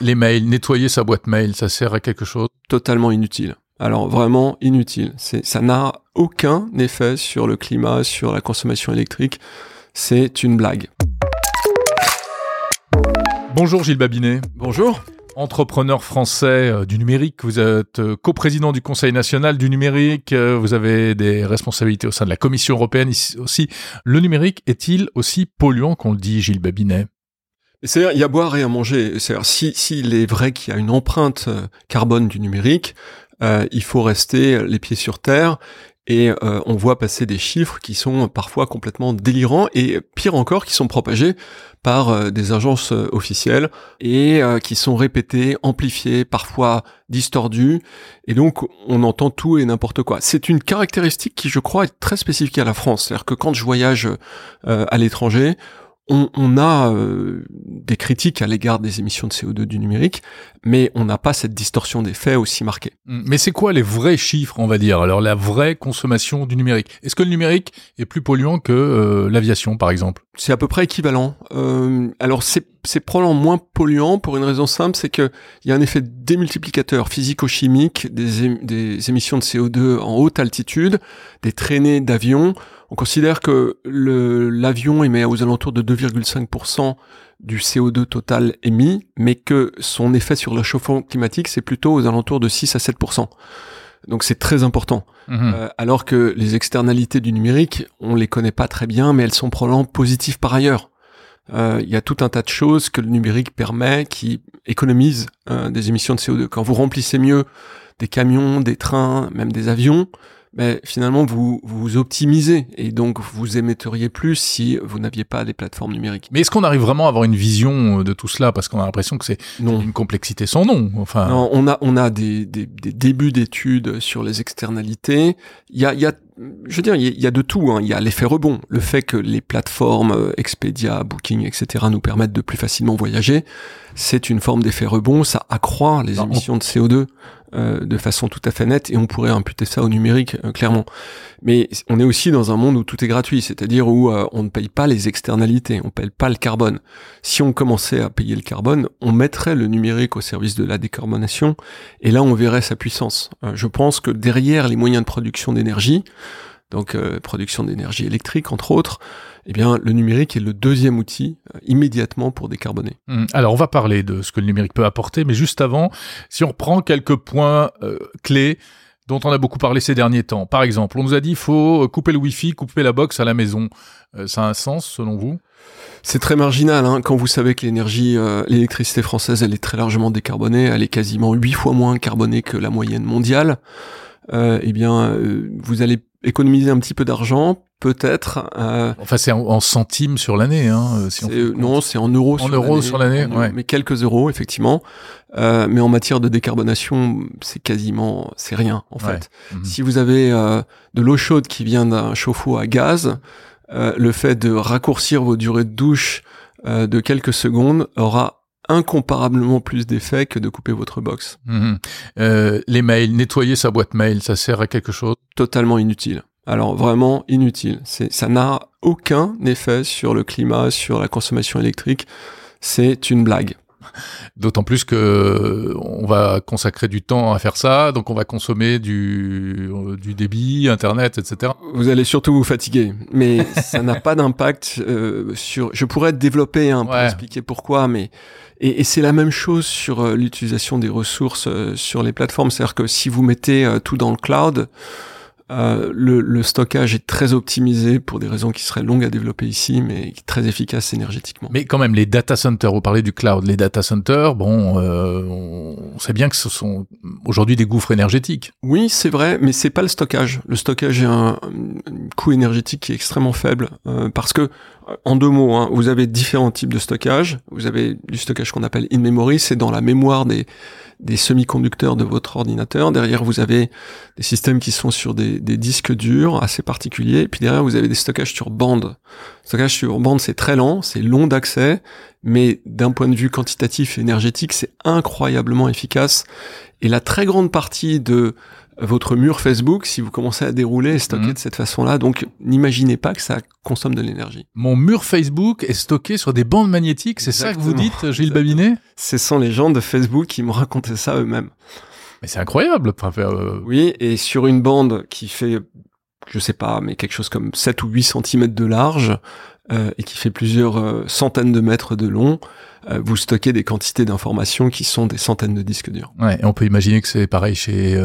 les mails, nettoyer sa boîte mail, ça sert à quelque chose? Totalement inutile. Alors vraiment inutile. C'est, ça n'a aucun effet sur le climat, sur la consommation électrique. C'est une blague. Bonjour Gilles Babinet. Bonjour. Entrepreneur français euh, du numérique, vous êtes euh, coprésident du Conseil national du numérique, euh, vous avez des responsabilités au sein de la Commission européenne aussi. Le numérique est-il aussi polluant qu'on le dit, Gilles Babinet? C'est-à-dire, il y a à boire et à manger. C'est-à-dire, si, s'il est vrai qu'il y a une empreinte carbone du numérique, euh, il faut rester les pieds sur terre et euh, on voit passer des chiffres qui sont parfois complètement délirants et pire encore qui sont propagés par euh, des agences officielles et qui sont répétés, amplifiés, parfois distordus et donc on entend tout et n'importe quoi. C'est une caractéristique qui je crois est très spécifique à la France, c'est-à-dire que quand je voyage à l'étranger, on, a euh, des critiques à l'égard des émissions de CO2 du numérique, mais on n'a pas cette distorsion des faits aussi marquée. Mmh. Mais c'est quoi les vrais chiffres, on va dire? Alors la vraie consommation du numérique. Est-ce que le numérique est plus polluant que euh, l'aviation, par exemple? C'est à peu près équivalent. Euh, alors c'est c'est probablement moins polluant pour une raison simple, c'est que il y a un effet démultiplicateur physico-chimique des, des émissions de CO2 en haute altitude, des traînées d'avions on considère que l'avion émet aux alentours de 2,5% du CO2 total émis, mais que son effet sur le chauffement climatique, c'est plutôt aux alentours de 6 à 7%. Donc c'est très important. Mhm. Euh, alors que les externalités du numérique, on les connaît pas très bien, mais elles sont probablement positives par ailleurs. Euh, il y a tout un tas de choses que le numérique permet qui économisent euh, des émissions de CO2. Quand vous remplissez mieux des camions, des trains, même des avions, ben, finalement vous vous optimisez et donc vous émetteriez plus si vous n'aviez pas des plateformes numériques. Mais est-ce qu'on arrive vraiment à avoir une vision euh, de tout cela? Parce qu'on a l'impression que c'est une complexité sans nom. Enfin, non, on a on a des, des, des débuts d'études sur les externalités. Il y a il y a je veux dire, il y a de tout. Hein. Il y a l'effet rebond, le fait que les plateformes euh, Expedia, Booking, etc. nous permettent de plus facilement voyager. C'est une forme d'effet rebond. Ça accroît les émissions de CO2 euh, de façon tout à fait nette et on pourrait imputer ça au numérique euh, clairement. Mais on est aussi dans un monde où tout est gratuit, c'est-à-dire où euh, on ne paye pas les externalités, on paye pas le carbone. Si on commençait à payer le carbone, on mettrait le numérique au service de la décarbonation et là on verrait sa puissance. je pense que derrière les moyens de production d'énergie, donc production d'énergie électrique entre autres, eh bien, le numérique est le deuxième outil euh, immédiatement pour décarboner. Hum, alors, on va parler de ce que le numérique peut apporter, mais juste avant, si on reprend quelques points euh, clés dont on a beaucoup parlé ces derniers temps. Par exemple, on nous a dit faut couper le Wi-Fi, couper la box à la maison. Euh, ça a un sens selon vous? C'est très marginal hein, quand vous savez que l'énergie, l'électricité française, elle est très largement décarbonée, elle est quasiment huit fois moins carbonée que la moyenne mondiale. eh bien, vous allez économiser un petit peu d'argent, peut-être. Euh, enfin, c'est en, centimes sur l'année, hein, euh, si Non, c'est en euros. En euros sur l'année, ouais. Mais quelques euros, effectivement. Euh, mais en matière de décarbonation, c'est quasiment, c'est rien en fait. Mhm. Si vous avez euh, de l'eau chaude qui vient d'un chauffe-eau à gaz, euh, le fait de raccourcir vos durées de douche de quelques secondes aura incomparablement plus d'effet que de couper votre box. Mhm. les mails, nettoyer sa boîte mail, ça sert à quelque chose? Totalement inutile. Alors vraiment inutile. Ça n'a aucun effet sur le climat, sur la consommation électrique. C'est une blague. D'autant plus que on va consacrer du temps à faire ça, donc on va consommer du, du débit, internet, etc. Vous allez surtout vous fatiguer, mais ça n'a pas d'impact euh, sur. Je pourrais développer un hein, pour expliquer pourquoi, mais et, et c'est la même chose sur euh, l'utilisation des ressources euh, sur les plateformes, c'est-à-dire que si vous mettez tout dans le cloud, euh, le, le, stockage est très optimisé pour des raisons qui seraient longues à développer ici, mais très efficace énergétiquement. Mais quand même, les data centers, vous parlez du cloud, les data centers, bon, euh, on sait bien que ce sont aujourd'hui des gouffres énergétiques. Oui, c'est vrai, mais c'est pas le stockage. Le stockage est un, coût énergétique qui est extrêmement faible, euh, parce que, en deux mots, hein, vous avez différents types de stockage. Vous avez du stockage qu'on appelle in-memory, c'est dans la mémoire des des semi-conducteurs de votre ordinateur. Derrière, vous avez des systèmes qui sont sur des, disques durs assez particuliers. Et puis derrière, vous avez des stockages sur bande. Stockage sur bande, c'est très lent, c'est long d'accès, mais d'un point de vue quantitatif et énergétique, c'est incroyablement efficace. Et la très grande partie de votre mur Facebook si vous commencez à dérouler et stocker mhm. de cette façon-là. Donc, n'imaginez pas que ça consomme de l'énergie. Mon mur Facebook est stocké sur des bandes magnétiques, c'est ça que vous dites, Gilles Babinet? Ce sont les gens de Facebook qui m'ont raconté ça eux-mêmes. Mais c'est incroyable. Euh, oui, et sur une bande qui fait, je sais pas, mais quelque chose comme 7 ou 8 cm de large, euh, et qui fait plusieurs euh, centaines de mètres de long, euh, vous stockez des quantités d'informations qui sont des centaines de disques durs. Ouais, et on peut imaginer que c'est pareil chez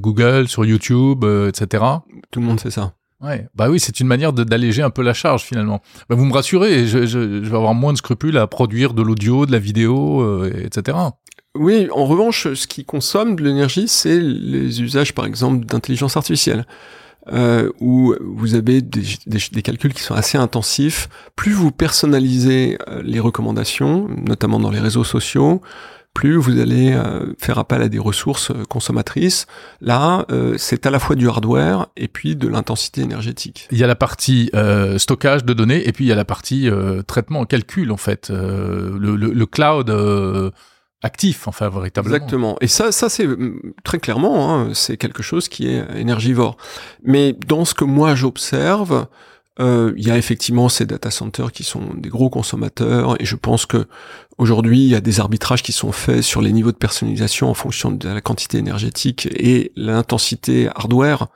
Google, sur YouTube, etc. Tout le monde fait ça. Ouais, bah oui, c'est une manière d'alléger un peu la charge finalement. Bah, vous me rassurez, je, je, je, vais avoir moins de scrupules à produire de l'audio, de la vidéo, etc. Oui, en revanche, ce qui consomme de l'énergie, c'est les usages, par exemple, d'intelligence artificielle euh, où vous avez des, des, calculs qui sont assez intensifs. Plus vous personnalisez euh, les recommandations, notamment dans les réseaux sociaux, plus vous allez euh, faire appel à des ressources euh, consommatrices. Là, c'est à la fois du hardware et puis de l'intensité énergétique. Il y a la partie stockage de données et puis il y a la partie traitement, calcul en fait. Le, le, le, cloud actif, enfin véritablement. Exactement. Et ça, ça c'est mm, très clairement, hein, c'est quelque chose qui est énergivore. Mais dans ce que moi j'observe, euh, il y a effectivement ces data centers qui sont des gros consommateurs, et je pense que aujourd'hui il y a des arbitrages qui sont faits sur les niveaux de personnalisation en fonction de la quantité énergétique et l'intensité hardware.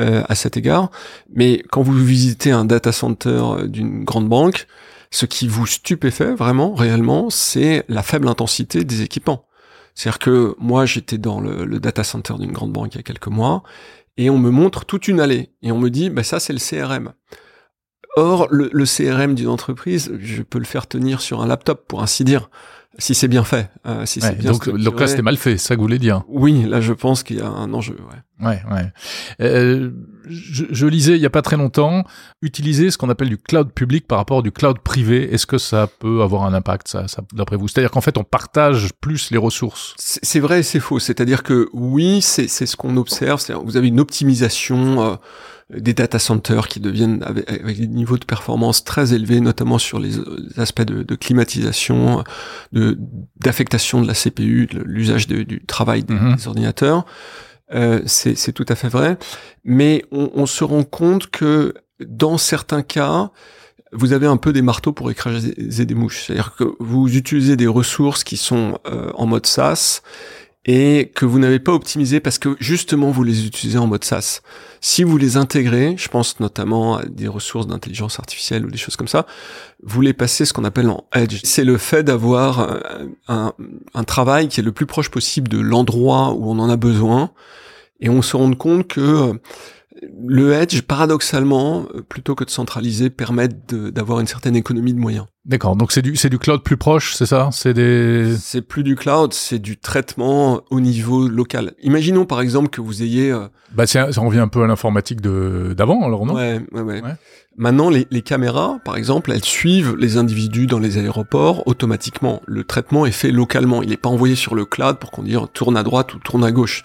Euh, à cet égard, mais quand vous visitez un data center d'une grande banque, ce qui vous stupéfait vraiment, réellement, c'est la faible intensité des équipements. C'est-à-dire que moi, j'étais dans le, data center d'une grande banque il y a quelques mois, et on me montre toute une allée, et on me dit, bah ça c'est le CRM. Or, le, le CRM d'une entreprise, je peux le faire tenir sur un laptop, pour ainsi dire si c'est bien fait. Euh, si c'est bien donc, donc là, c'était mal fait, ça que vous voulez dire Oui, là, je pense qu'il y a un enjeu. Ouais, ouais. ouais. Euh, je, je, lisais il y a pas très longtemps, utiliser ce qu'on appelle du cloud public par rapport du cloud privé. Est-ce que ça peut avoir un impact, ça, ça d'après vous? C'est-à-dire qu'en fait, on partage plus les ressources. C'est vrai et c'est faux. C'est-à-dire que oui, c'est ce qu'on observe. Vous avez une optimisation. Euh, des data centers qui deviennent avec, des niveaux de performance très élevés, notamment sur les, aspects de, climatisation, de d'affectation de la CPU, l'usage du travail des, mhm. ordinateurs. Euh, c'est tout à fait vrai, mais on, on, se rend compte que dans certains cas, vous avez un peu des marteaux pour écraser des mouches. C'est-à-dire que vous utilisez des ressources qui sont euh, en mode SaaS et que vous n'avez pas optimisé parce que justement vous les utilisez en mode SaaS. Si vous les intégrez, je pense notamment à des ressources d'intelligence artificielle ou des choses comme ça, vous les passez ce qu'on appelle en edge. C'est le fait d'avoir euh, un, un, travail qui est le plus proche possible de l'endroit où on en a besoin et on se rend compte que euh, le edge, paradoxalement, euh, plutôt que de centraliser, permet d'avoir une certaine économie de moyens. D'accord, donc c'est du, c'est du cloud plus proche, c'est ça? C'est des... C'est plus du cloud, c'est du traitement au niveau local. Imaginons par exemple que vous ayez... Euh... Bah ça revient un peu à l'informatique de, d'avant alors, non? Ouais, ouais, ouais, Maintenant, les, les caméras, par exemple, elles suivent les individus dans les aéroports automatiquement. Le traitement est fait localement, il n'est pas envoyé sur le cloud pour qu'on dise tourne à droite ou tourne à gauche.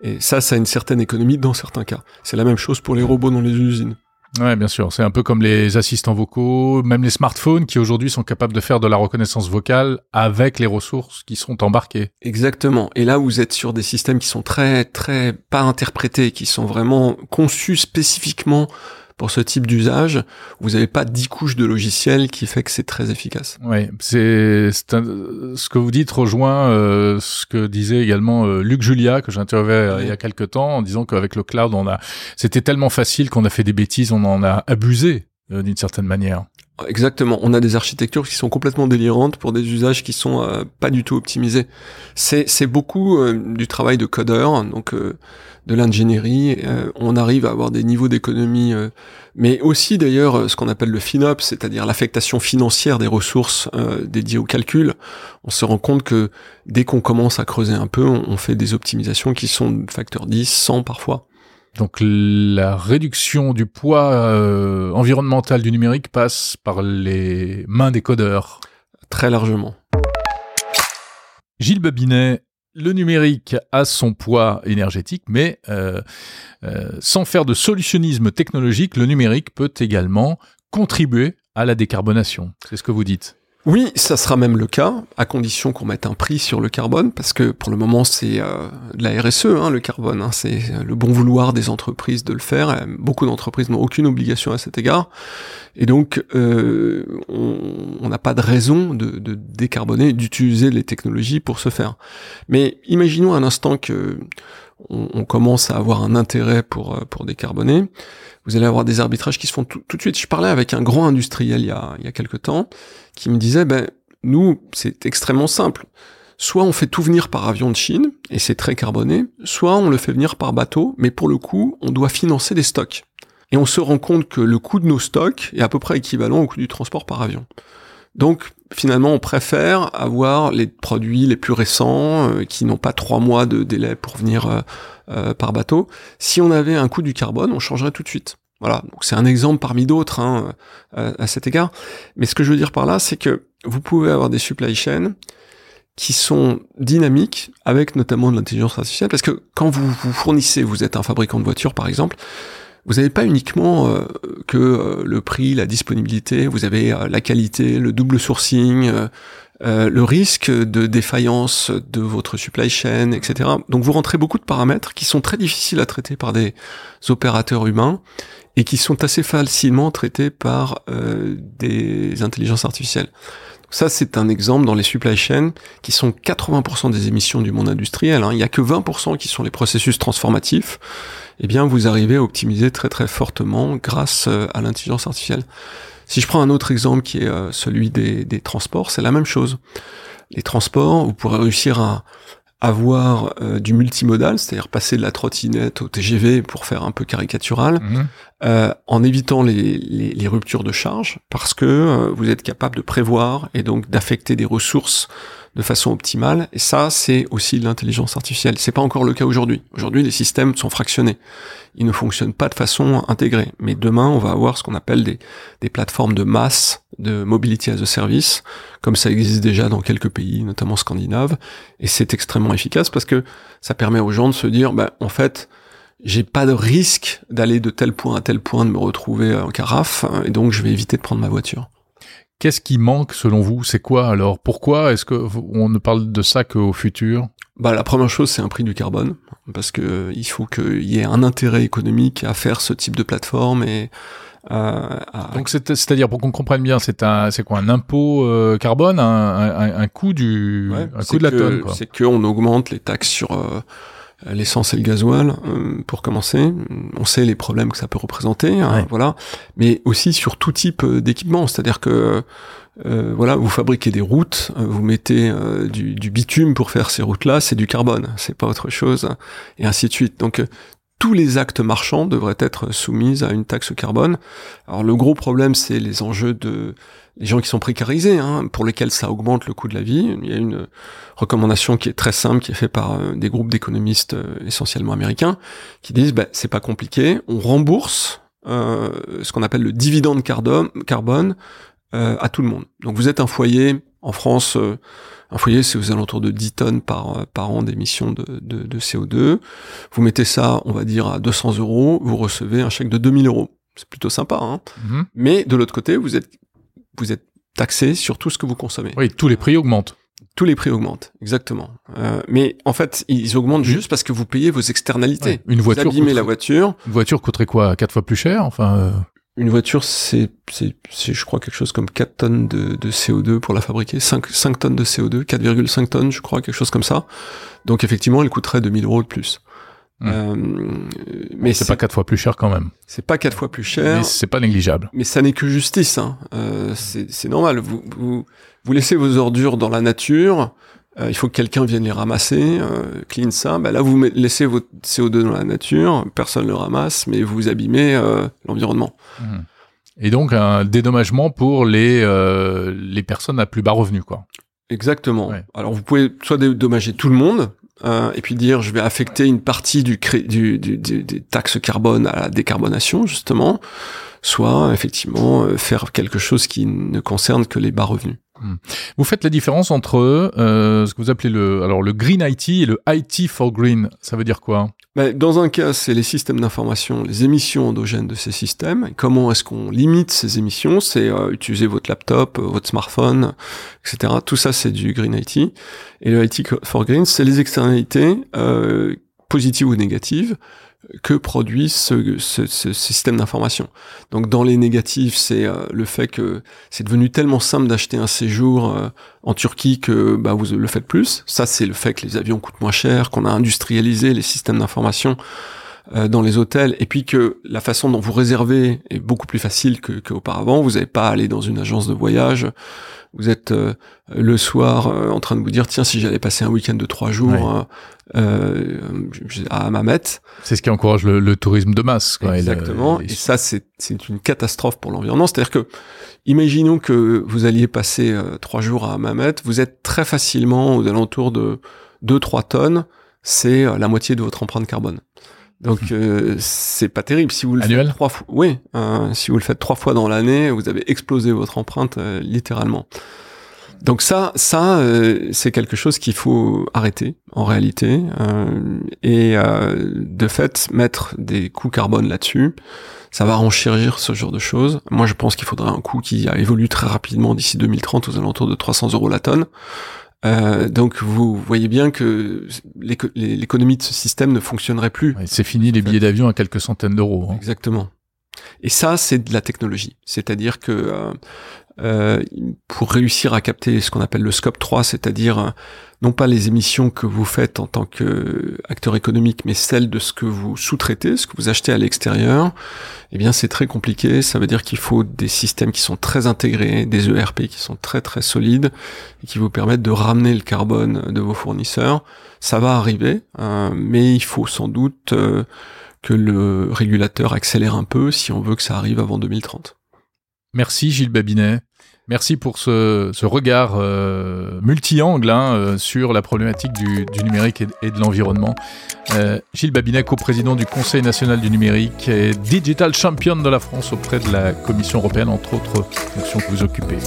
Et ça, ça a une certaine économie dans certains cas. C'est la même chose pour les robots dans les usines. Ouais, bien sûr. C'est un peu comme les assistants vocaux, même les smartphones qui aujourd'hui sont capables de faire de la reconnaissance vocale avec les ressources qui sont embarquées. Exactement. Et là, vous êtes sur des systèmes qui sont très, très pas interprétés, qui sont vraiment conçus spécifiquement pour ce type d'usage, vous n'avez pas dix couches de logiciel qui fait que c'est très efficace. Oui, c'est ce que vous dites rejoint euh, ce que disait également euh, Luc Julia que j'interviewais euh, il y a quelques temps en disant qu'avec le cloud, on a c'était tellement facile qu'on a fait des bêtises, on en a abusé d'une certaine manière. Exactement. On a des architectures qui sont complètement délirantes pour des usages qui sont pas du tout optimisés. C'est beaucoup du travail de codeur, donc de l'ingénierie, euh, on arrive à avoir des niveaux d'économie, euh, mais aussi d'ailleurs euh, ce qu'on appelle le FinOps, c'est-à-dire l'affectation financière des ressources dédiées au calcul. On se rend compte que dès qu'on commence à creuser un peu, on, fait des optimisations qui sont de facteur 10, 100 parfois. Donc la réduction du poids environnemental du numérique passe par les mains des codeurs. Très largement. Gilles Babinet, le numérique a son poids énergétique, mais euh, euh, sans faire de solutionnisme technologique, le numérique peut également contribuer à la décarbonation. C'est ce que vous dites. Oui, ça sera même le cas, à condition qu'on mette un prix sur le carbone, parce que pour le moment c'est euh, de la RSE, hein, le carbone, hein, c'est le bon vouloir des entreprises de le faire. Beaucoup d'entreprises n'ont aucune obligation à cet égard, et donc euh, on n'a pas de raison de, de décarboner, d'utiliser les technologies pour ce faire. Mais imaginons un instant que on, commence à avoir un intérêt pour euh, pour décarboner vous allez avoir des arbitrages qui se font tout, de suite. Je parlais avec un grand industriel il y a, il y a quelque temps qui me disait, ben, nous, c'est extrêmement simple. Soit on fait tout venir par avion de Chine, et c'est très carboné, soit on le fait venir par bateau, mais pour le coup, on doit financer des stocks. Et on se rend compte que le coût de nos stocks est à peu près équivalent au coût du transport par avion. Donc finalement, on préfère avoir les produits les plus récents, euh, qui n'ont pas trois mois de délai pour venir euh, euh, par bateau. Si on avait un coût du carbone, on changerait tout de suite. Voilà, donc c'est un exemple parmi d'autres hein, à, cet égard. Mais ce que je veux dire par là, c'est que vous pouvez avoir des supply chains qui sont dynamiques, avec notamment de l'intelligence artificielle, parce que quand vous vous fournissez, vous êtes un fabricant de voitures par exemple, vous n'avez pas uniquement euh, que euh, le prix, la disponibilité, vous avez la qualité, le double sourcing, euh, le risque de défaillance de votre supply chain, etc. Donc vous rentrez beaucoup de paramètres qui sont très difficiles à traiter par des opérateurs humains et qui sont assez facilement traités par euh, des intelligences artificielles. Ça, c'est un exemple dans les supply chains qui sont 80% des émissions du monde industriel. Hein. Il n'y a que 20% qui sont les processus transformatifs. Eh bien, vous arrivez à optimiser très très fortement grâce euh, à l'intelligence artificielle. Si je prends un autre exemple qui est euh, celui des, transports, c'est la même chose. Les transports, vous pourrez réussir à avoir euh, du multimodal, c'est-à-dire passer de la trottinette au TGV pour faire un peu caricatural, mhm. euh, en évitant les, les, ruptures de charge, parce que vous êtes capable de prévoir et donc d'affecter des ressources de façon optimale. Et ça, c'est aussi l'intelligence artificielle. C'est pas encore le cas aujourd'hui. Aujourd'hui, les systèmes sont fractionnés. Ils ne fonctionnent pas de façon intégrée. Mais demain, on va avoir ce qu'on appelle des, des plateformes de masse de mobility as a service, comme ça existe déjà dans quelques pays, notamment scandinaves. Et c'est extrêmement efficace parce que ça permet aux gens de se dire, bah, en fait, j'ai pas de risque d'aller de tel point à tel point, de me retrouver en carafe, et donc je vais éviter de prendre ma voiture. Qu'est-ce qui manque selon vous? C'est quoi alors? Pourquoi est-ce que on ne parle de ça qu'au futur? Bah, la première chose, c'est un prix du carbone, parce que euh, il faut qu'il y ait un intérêt économique à faire ce type de plateforme et euh, Donc c'est-à-dire pour qu'on comprenne bien, c'est un, c'est quoi un impôt euh, carbone, un, un, un, coût du, un coût de la tonne. C'est qu'on augmente les taxes sur l'essence et le gasoil euh, pour commencer. On sait les problèmes que ça peut représenter, hein, voilà. Mais aussi sur tout type euh, d'équipement, c'est-à-dire que euh, voilà, vous fabriquez des routes, vous mettez du, du, bitume pour faire ces routes-là, c'est du carbone, c'est pas autre chose, et ainsi de suite. Donc tous les actes marchands devraient être soumis à une taxe carbone. Alors le gros problème, c'est les enjeux de les gens qui sont précarisés, hein, pour lesquels ça augmente le coût de la vie. Il y a une recommandation qui est très simple, qui est faite par euh, des groupes d'économistes euh, essentiellement américains, qui disent bah, c'est pas compliqué, on rembourse euh, ce qu'on appelle le dividende carbone à tout le monde. Donc vous êtes un foyer en France, un foyer c'est aux alentours de 10 tonnes par, par an d'émissions de, de, de, CO2. Vous mettez ça, on va dire, à 200 euros, vous recevez un chèque de 2000 euros. C'est plutôt sympa, hein. Mm-hmm. Mais de l'autre côté, vous êtes vous êtes taxé sur tout ce que vous consommez. Oui, tous les prix augmentent. Tous les prix augmentent, exactement. Euh, mais en fait, ils augmentent juste parce que vous payez vos externalités. Une voiture. Vous la voiture. Une voiture coûterait quoi Quatre fois plus cher Enfin. Euh... Une voiture, c'est, c'est, je crois, quelque chose comme 4 tonnes de, de CO2 pour la fabriquer. 5, 5 tonnes de CO2, 4,5 tonnes, je crois, quelque chose comme ça. Donc effectivement, elle coûterait 2000 euros de plus. Mmh. Euh, mais c'est pas quatre fois plus cher quand même. C'est pas quatre fois plus cher. Mais c'est pas négligeable. Mais ça n'est que justice. Hein. Euh, c'est normal. Vous, vous, vous laissez vos ordures dans la nature. Euh, il faut que quelqu'un vienne les ramasser, euh, clean ça. Bah là, vous laissez votre CO2 dans la nature. Personne le ramasse, mais vous abîmez l'environnement. Mmh. Et donc un dédommagement pour les les personnes à plus bas revenus, quoi. Exactement. Alors vous pouvez soit dédommager tout le monde, euh, et puis dire je vais affecter une partie du, du, du, des taxes carbone à la décarbonation justement, soit effectivement euh, faire quelque chose qui ne concerne que les bas revenus. Hmm. Vous faites la différence entre euh, ce que vous appelez le, alors le Green IT et le IT for Green. Ça veut dire quoi? Ben, Dans un cas, c'est les systèmes d'information, les émissions endogènes de ces systèmes. comment est-ce qu'on limite ces émissions? C'est euh, utiliser votre laptop, euh, votre smartphone, etc. Tout ça, c'est du Green IT. Et le IT for Green, c'est les externalités euh, positives ou négatives que produit ce, ce, ce système d'information. Donc dans les négatifs, c'est euh, le fait que c'est devenu tellement simple d'acheter un séjour euh, en Turquie que bah, vous le faites plus. Ça, c'est le fait que les avions coûtent moins cher, qu'on a industrialisé les systèmes d'information euh, dans les hôtels, et puis que la façon dont vous réservez est beaucoup plus facile qu'auparavant. vous n'avez pas à aller dans une agence de voyage vous êtes euh, le soir euh, en train de vous dire tiens si j'allais passer un week-end de trois jours euh, à Mamet. C'est ce qui encourage le, tourisme de masse. Quoi, Exactement. Et, ça c'est c'est une catastrophe pour l'environnement. C'est-à-dire que imaginons que vous alliez passer trois jours à Mamet, vous êtes très facilement aux alentours de 2-3 tonnes. C'est la moitié de votre empreinte carbone. Donc euh, c'est pas terrible si vous le faites trois fois. Oui, euh, si vous le faites trois fois dans l'année, vous avez explosé votre empreinte euh, littéralement. Donc ça, ça c'est quelque chose qu'il faut arrêter en réalité et de fait mettre des coûts carbone là-dessus. Ça va enchérgir ce genre de choses. Moi, je pense qu'il faudrait un coût qui a évolué très rapidement d'ici 2030 aux alentours de 300 euros la tonne. Euh, donc vous voyez bien que l'économie de ce système ne fonctionnerait plus. c'est fini les billets d'avion à quelques centaines d'euros. Hein. Exactement. Et ça, c'est de la technologie. C'est-à-dire que euh, euh, pour réussir à capter ce qu'on appelle le scope 3, c'est-à-dire euh, non pas les émissions que vous faites en tant qu'acteur économique, mais celles de ce que vous sous-traitez, ce que vous achetez à l'extérieur, eh bien c'est très compliqué. Ça veut dire qu'il faut des systèmes qui sont très intégrés, des ERP qui sont très très solides et qui vous permettent de ramener le carbone de vos fournisseurs. Ça va arriver, euh, mais il faut sans doute que le régulateur accélère un peu si on veut que ça arrive avant 2030. Merci Gilles Babinet. Merci pour ce, regard euh, multi-angle hein, euh, sur la problématique du, numérique et, de l'environnement. Euh, Gilles Babinet, co-président du Conseil national du numérique et digital champion de la France auprès de la Commission européenne, entre autres fonctions que vous occupez.